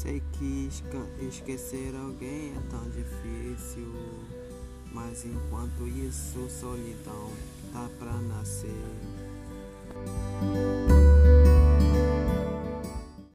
Sei que esquecer alguém é tão difícil, mas enquanto isso, solidão tá pra nascer.